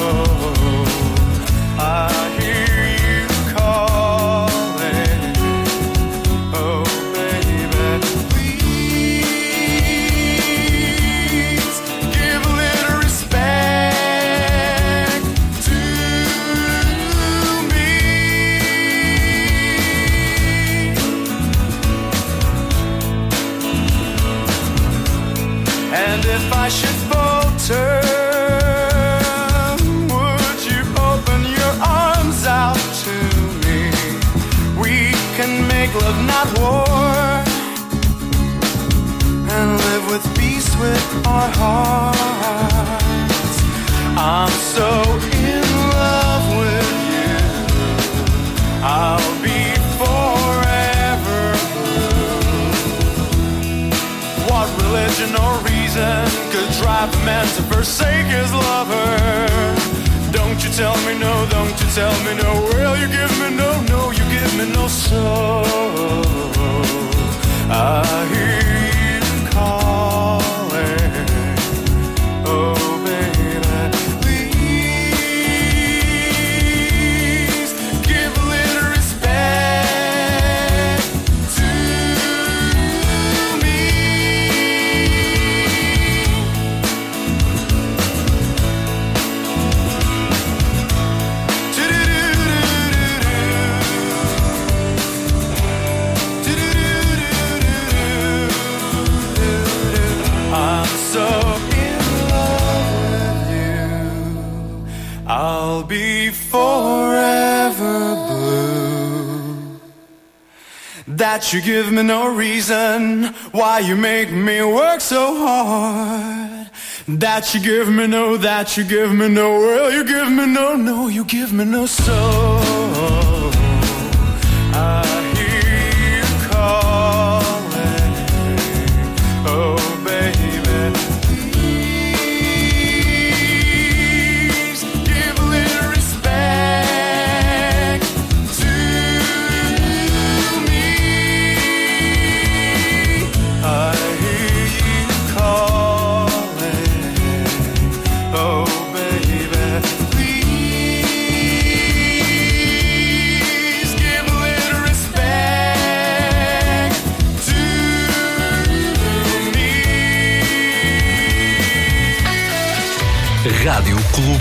I'm so in love with you. I'll be forever. What religion or reason could drive man to forsake his lover? Don't you tell me no, don't you tell me no. Will you give me no, no, you give me no soul. I hear That you give me no reason why you make me work so hard. That you give me no, that you give me no, well, you give me no, no, you give me no soul.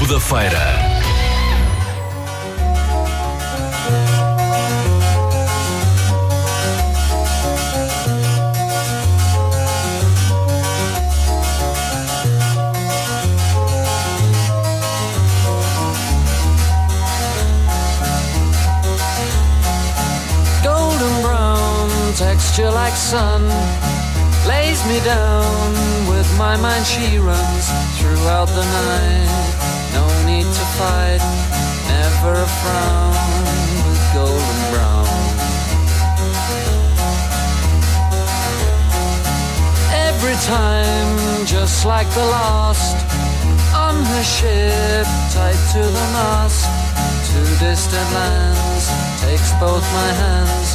Clube da Feira. golden brown texture like sun lays me down with my mind she runs throughout the night need to fight never a frown with golden brown. Every time just like the last on her ship tied to the mast to distant lands takes both my hands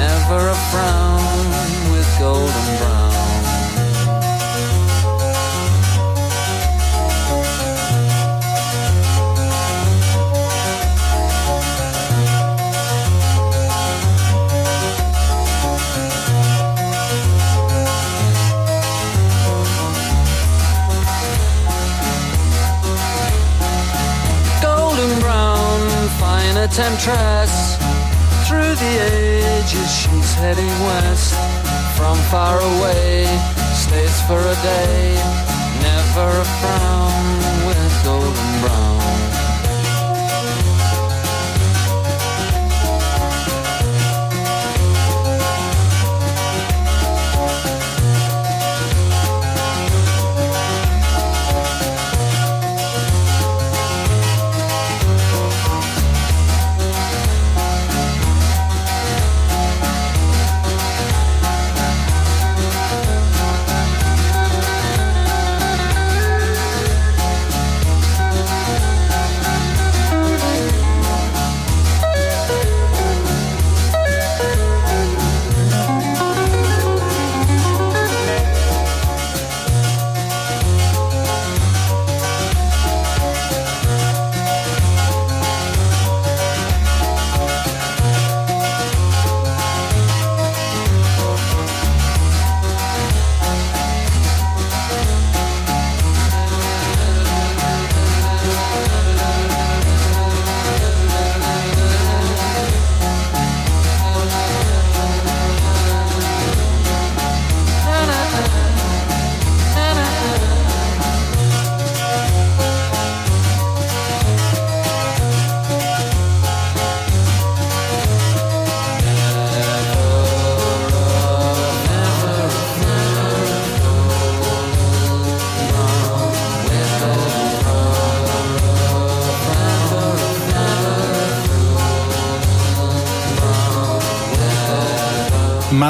never a frown with golden brown temptress. Through the ages she's heading west. From far away stays for a day. Never a frown with golden brown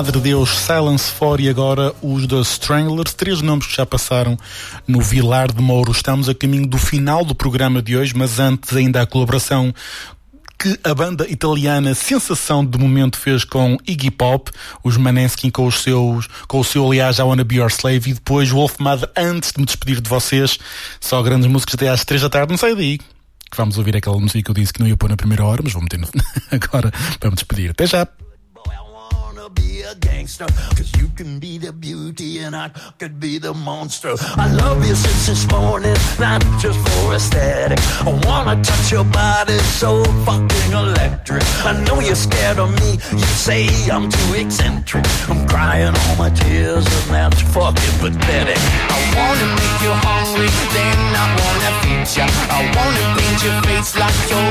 Madre Deus, Silence 4 e agora os da Stranglers, três nomes que já passaram no Vilar de Mouro. Estamos a caminho do final do programa de hoje, mas antes ainda a colaboração que a banda italiana Sensação de Momento fez com Iggy Pop, os Maneskin com os seus, com o seu aliás I Wanna Be Your Slave e depois Wolf Mother antes de me despedir de vocês. Só grandes músicas até às três da tarde, não sai daí. Que vamos ouvir aquela música que eu disse que não ia pôr na primeira hora, mas vou meter no... agora para me despedir. Até já! Be a gangster. Cause you can be the beauty and I could be the monster. I love you since this morning, not just for aesthetic. I wanna touch your body so fucking electric. I know you're scared of me, you say I'm too eccentric. I'm crying all my tears and that's fucking pathetic. I wanna make you hungry, then I wanna feed ya. I wanna paint your face like your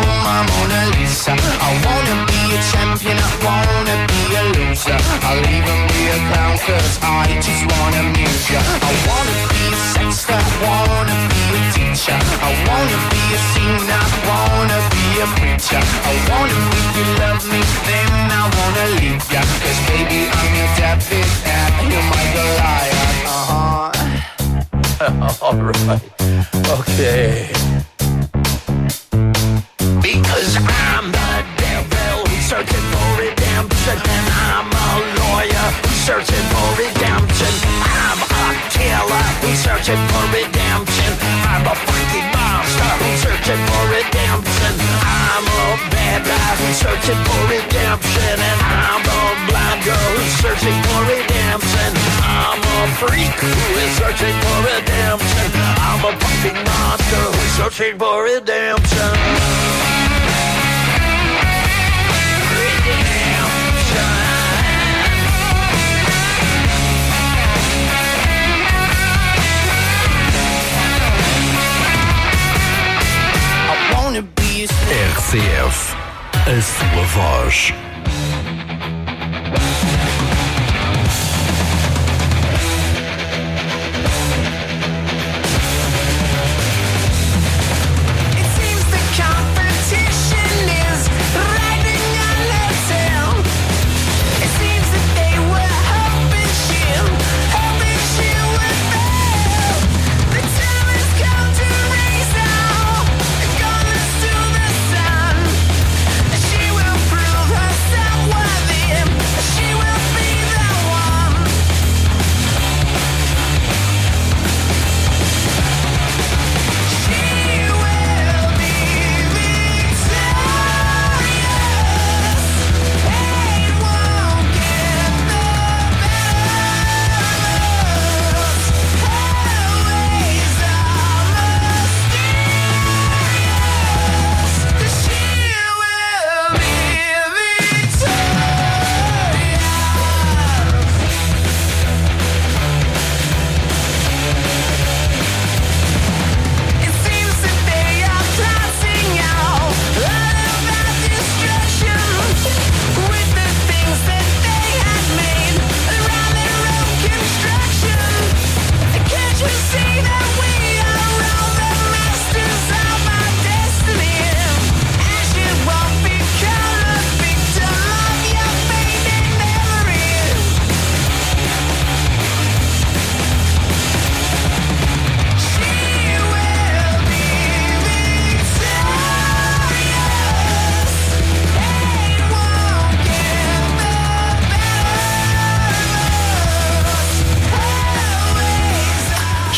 Mona Lisa. I wanna be a champion, I wanna be a loser. I'll even be a clown cause I just wanna amuse ya. I wanna be a sexter, wanna be a teacher. I wanna be a singer, wanna be a preacher. I wanna make you love me, then I wanna leave ya. Cause baby, I'm your David and you're my Goliath. Uh-huh. Alright. Okay. Because I'm the devil searching for redemption And I'm searching for redemption. I'm a killer who's searching for redemption. I'm a fucking monster who's searching for redemption. I'm a bad guy who's searching for redemption. And I'm a blind girl who's searching for redemption. I'm a freak who is searching for redemption. I'm a fucking monster who's searching for redemption RCF, a sua voz.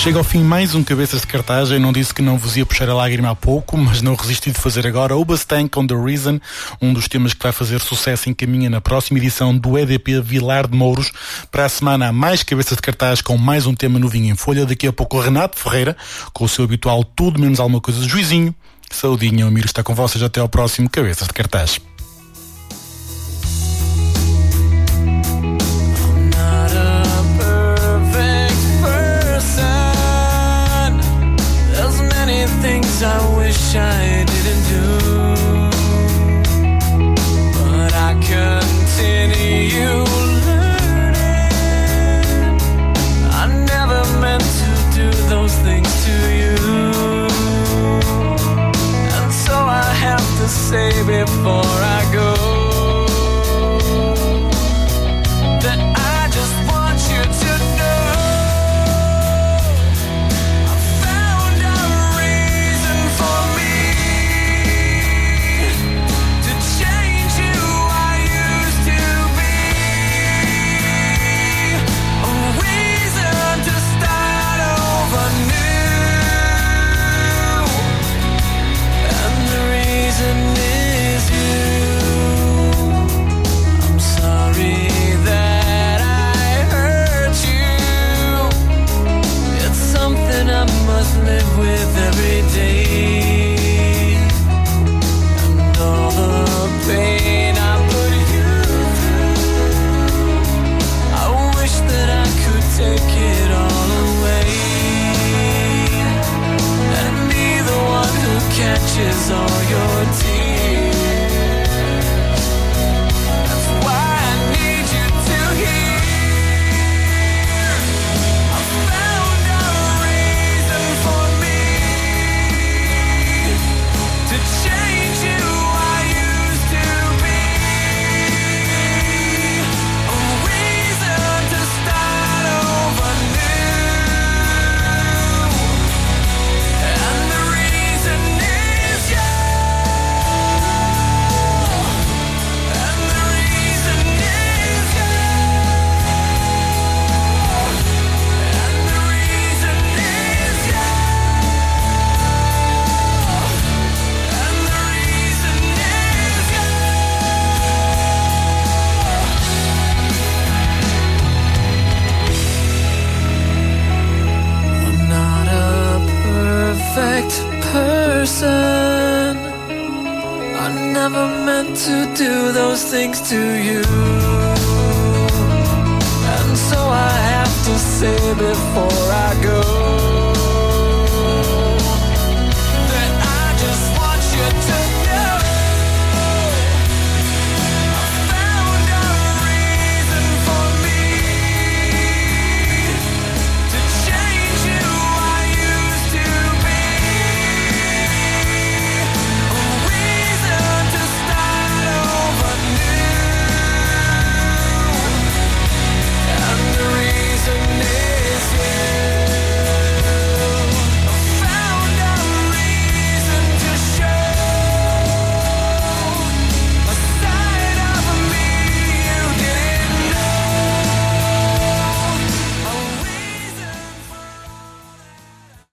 Chega ao fim mais um Cabeças de Cartaz. Eu não disse que não vos ia puxar a lágrima há pouco, mas não resisti de fazer agora. O Bastank on the Reason, um dos temas que vai fazer sucesso encaminha na próxima edição do EDP Vilar de Mouros. Para a semana mais Cabeças de Cartaz com mais um tema novinho em folha. Daqui a pouco Renato Ferreira, com o seu habitual tudo menos alguma coisa de juizinho. Saudinha, o Miro está com vocês até ao próximo Cabeças de Cartaz.